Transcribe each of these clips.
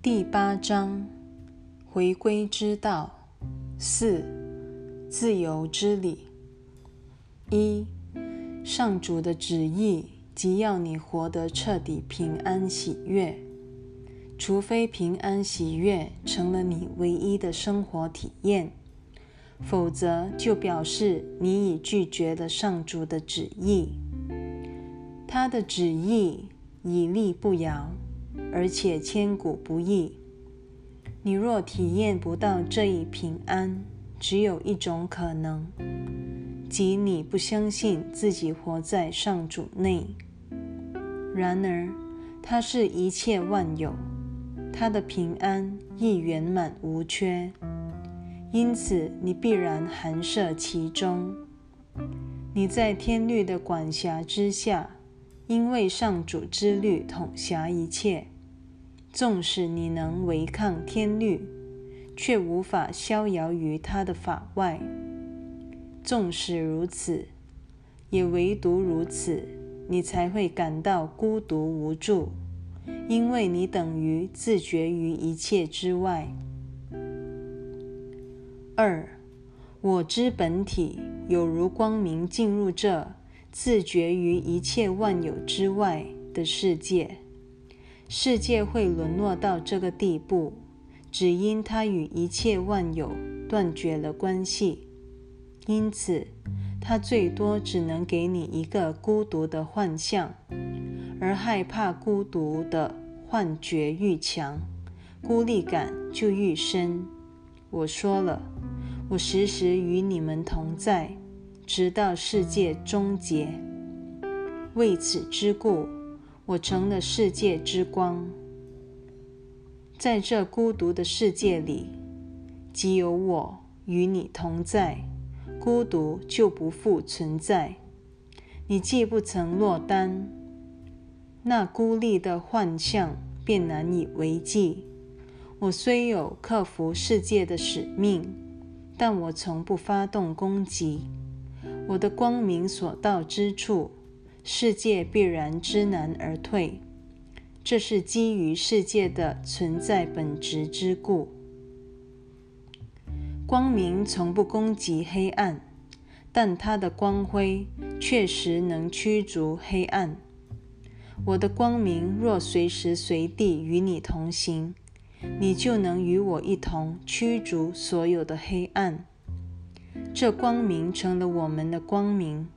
第八章：回归之道四，自由之理。一、上主的旨意即要你活得彻底平安喜悦，除非平安喜悦成了你唯一的生活体验，否则就表示你已拒绝了上主的旨意。他的旨意以立不摇。而且千古不易。你若体验不到这一平安，只有一种可能，即你不相信自己活在上主内。然而，他是一切万有，他的平安亦圆满无缺，因此你必然含摄其中。你在天律的管辖之下，因为上主之律统辖一切。纵使你能违抗天律，却无法逍遥于他的法外。纵使如此，也唯独如此，你才会感到孤独无助，因为你等于自绝于一切之外。二，我之本体有如光明进入这自绝于一切万有之外的世界。世界会沦落到这个地步，只因它与一切万有断绝了关系。因此，它最多只能给你一个孤独的幻象，而害怕孤独的幻觉愈强，孤立感就愈深。我说了，我时时与你们同在，直到世界终结。为此之故。我成了世界之光，在这孤独的世界里，即有我与你同在，孤独就不复存在。你既不曾落单，那孤立的幻象便难以为继。我虽有克服世界的使命，但我从不发动攻击。我的光明所到之处。世界必然知难而退，这是基于世界的存在本质之故。光明从不攻击黑暗，但它的光辉确实能驱逐黑暗。我的光明若随时随地与你同行，你就能与我一同驱逐所有的黑暗。这光明成了我们的光明。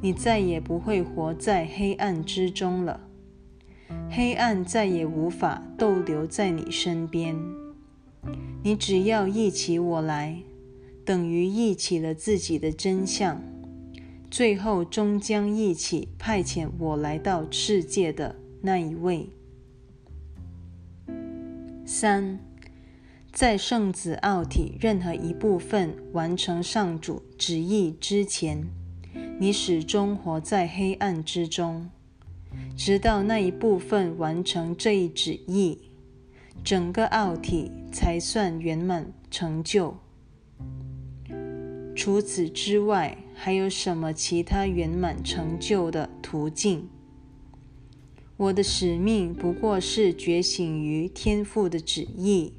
你再也不会活在黑暗之中了，黑暗再也无法逗留在你身边。你只要忆起我来，等于忆起了自己的真相，最后终将忆起派遣我来到世界的那一位。三，在圣子奥体任何一部分完成上主旨意之前。你始终活在黑暗之中，直到那一部分完成这一旨意，整个奥体才算圆满成就。除此之外，还有什么其他圆满成就的途径？我的使命不过是觉醒于天父的旨意，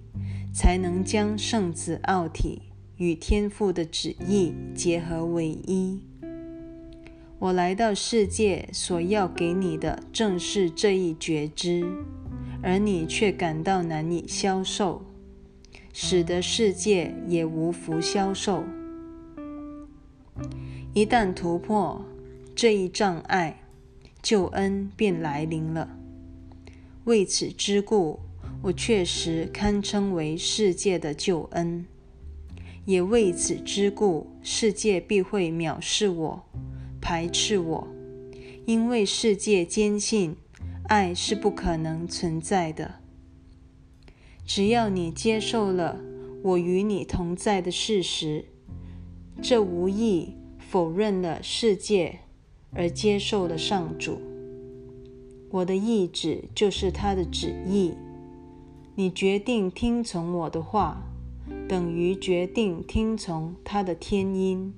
才能将圣子奥体与天父的旨意结合为一。我来到世界所要给你的正是这一觉知，而你却感到难以消受，使得世界也无福消受。一旦突破这一障碍，救恩便来临了。为此之故，我确实堪称为世界的救恩；也为此之故，世界必会藐视我。排斥我，因为世界坚信爱是不可能存在的。只要你接受了我与你同在的事实，这无意否认了世界，而接受了上主。我的意志就是他的旨意。你决定听从我的话，等于决定听从他的天音。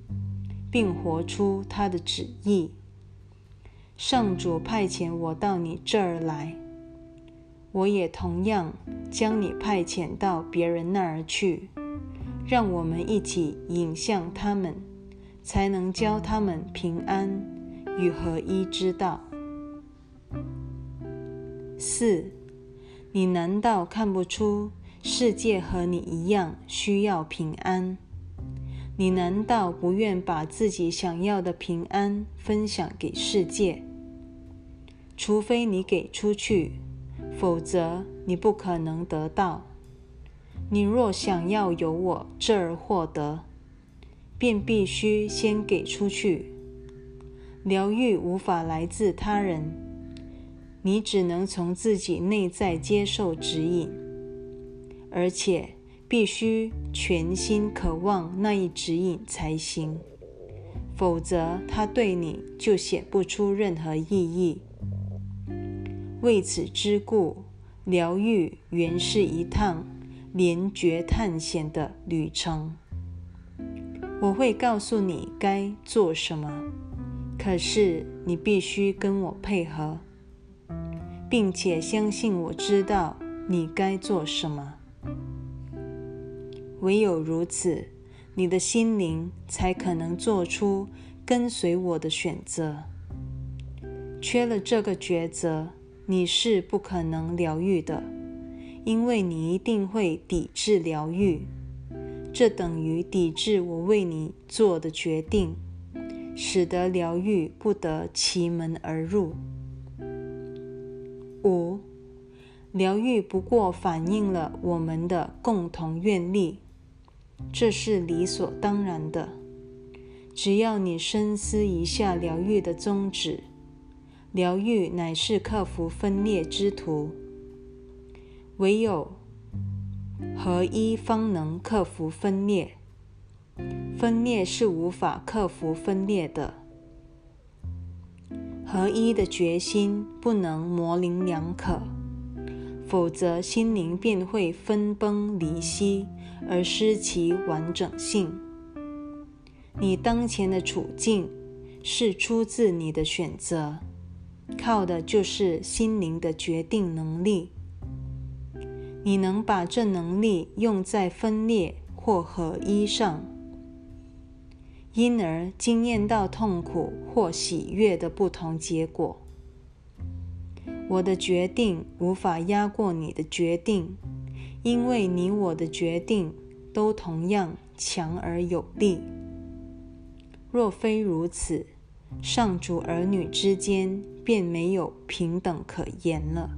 并活出他的旨意。上主派遣我到你这儿来，我也同样将你派遣到别人那儿去，让我们一起引向他们，才能教他们平安与合一之道。四，你难道看不出世界和你一样需要平安？你难道不愿把自己想要的平安分享给世界？除非你给出去。否则，你不可能得到。你若想要由我这儿获得，便必须先给出去。疗愈无法来自他人，你只能从自己内在接受指引，而且必须全心渴望那一指引才行。否则，它对你就显不出任何意义。为此之故，疗愈原是一趟连觉探险的旅程。我会告诉你该做什么，可是你必须跟我配合，并且相信我知道你该做什么。唯有如此，你的心灵才可能做出跟随我的选择。缺了这个抉择。你是不可能疗愈的，因为你一定会抵制疗愈，这等于抵制我为你做的决定，使得疗愈不得其门而入。五，疗愈不过反映了我们的共同愿力，这是理所当然的。只要你深思一下疗愈的宗旨。疗愈乃是克服分裂之途，唯有合一方能克服分裂。分裂是无法克服分裂的，合一的决心不能模棱两可，否则心灵便会分崩离析而失其完整性。你当前的处境是出自你的选择。靠的就是心灵的决定能力。你能把这能力用在分裂或合一上，因而经验到痛苦或喜悦的不同结果。我的决定无法压过你的决定，因为你我的决定都同样强而有力。若非如此，上主儿女之间便没有平等可言了。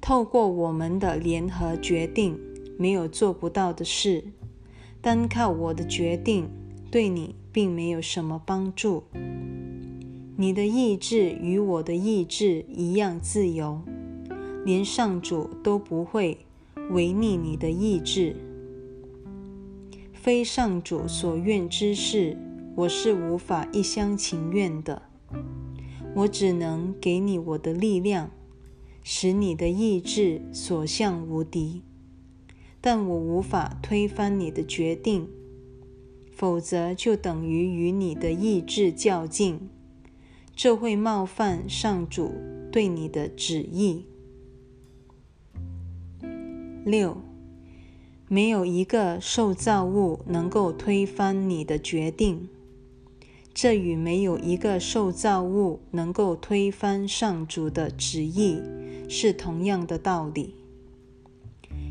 透过我们的联合决定，没有做不到的事。单靠我的决定，对你并没有什么帮助。你的意志与我的意志一样自由，连上主都不会违逆你的意志。非上主所愿之事。我是无法一厢情愿的，我只能给你我的力量，使你的意志所向无敌。但我无法推翻你的决定，否则就等于与你的意志较劲，这会冒犯上主对你的旨意。六，没有一个受造物能够推翻你的决定。这与没有一个受造物能够推翻上主的旨意是同样的道理。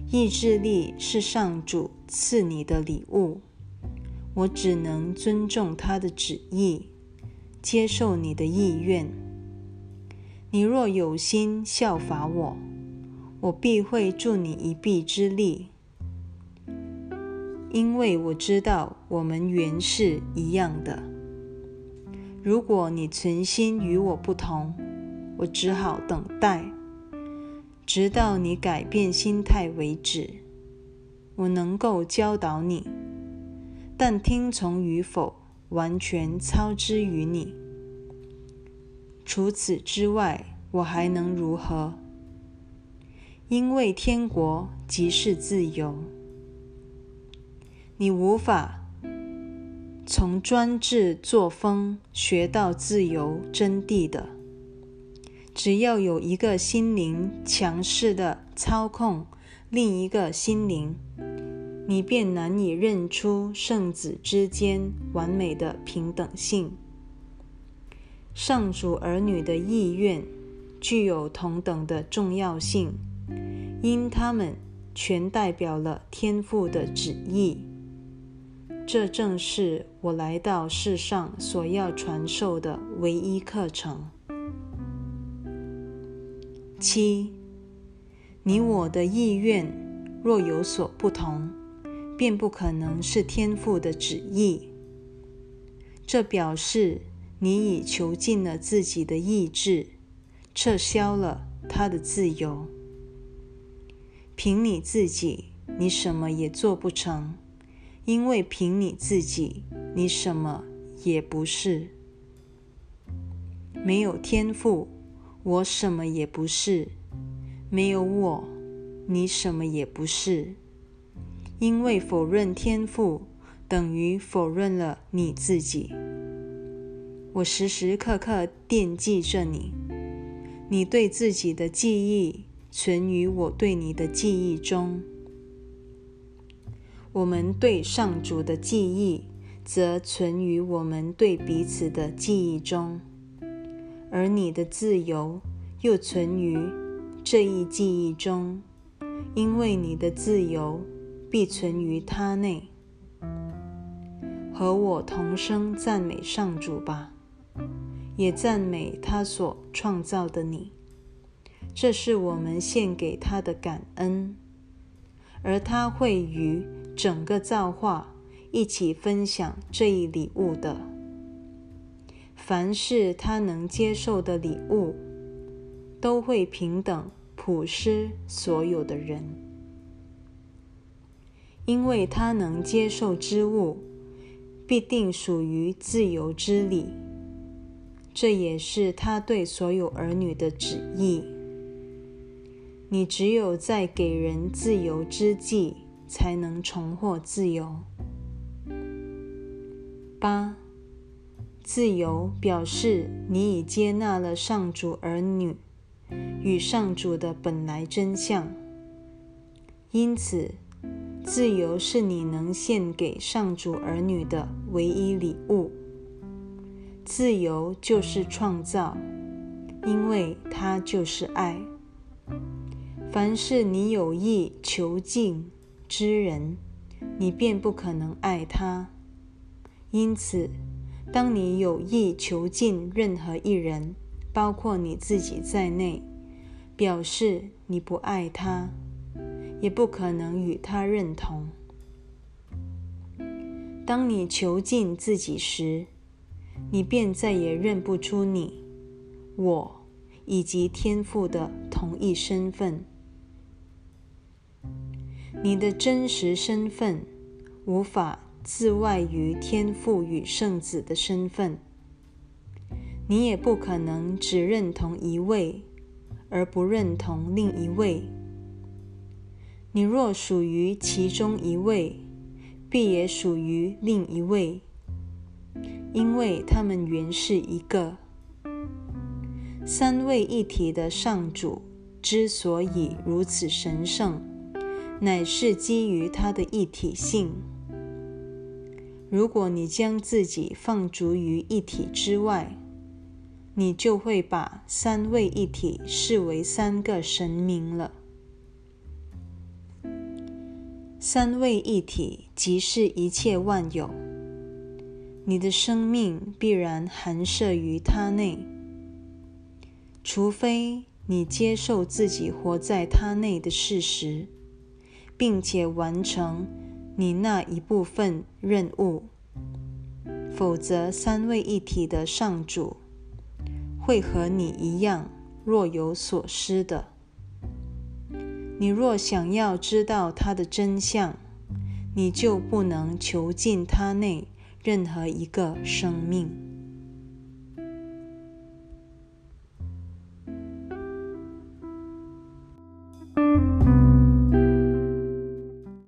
意志力是上主赐你的礼物，我只能尊重他的旨意，接受你的意愿。你若有心效法我，我必会助你一臂之力，因为我知道我们原是一样的。如果你存心与我不同，我只好等待，直到你改变心态为止。我能够教导你，但听从与否完全操之于你。除此之外，我还能如何？因为天国即是自由，你无法。从专制作风学到自由真谛的，只要有一个心灵强势的操控另一个心灵，你便难以认出圣子之间完美的平等性。上主儿女的意愿具有同等的重要性，因他们全代表了天父的旨意。这正是我来到世上所要传授的唯一课程。七，你我的意愿若有所不同，便不可能是天父的旨意。这表示你已囚禁了自己的意志，撤销了他的自由。凭你自己，你什么也做不成，因为凭你自己，你什么也不是。没有天赋。我什么也不是，没有我，你什么也不是。因为否认天赋，等于否认了你自己。我时时刻刻惦记着你，你对自己的记忆存于我对你的记忆中。我们对上主的记忆，则存于我们对彼此的记忆中。而你的自由又存于这一记忆中，因为你的自由必存于他内。和我同声赞美上主吧，也赞美他所创造的你。这是我们献给他的感恩，而他会与整个造化一起分享这一礼物的。凡是他能接受的礼物，都会平等普施所有的人，因为他能接受之物，必定属于自由之礼。这也是他对所有儿女的旨意。你只有在给人自由之际，才能重获自由。八。自由表示你已接纳了上主儿女与上主的本来真相，因此，自由是你能献给上主儿女的唯一礼物。自由就是创造，因为它就是爱。凡是你有意囚禁之人，你便不可能爱他。因此。当你有意囚禁任何一人，包括你自己在内，表示你不爱他，也不可能与他认同。当你囚禁自己时，你便再也认不出你、我以及天赋的同一身份。你的真实身份无法。自外于天父与圣子的身份，你也不可能只认同一位而不认同另一位。你若属于其中一位，必也属于另一位，因为他们原是一个三位一体的上主。之所以如此神圣，乃是基于它的一体性。如果你将自己放逐于一体之外，你就会把三位一体视为三个神明了。三位一体即是一切万有，你的生命必然含摄于它内，除非你接受自己活在它内的事实，并且完成。你那一部分任务，否则三位一体的上主会和你一样若有所失的。你若想要知道他的真相，你就不能囚禁他内任何一个生命。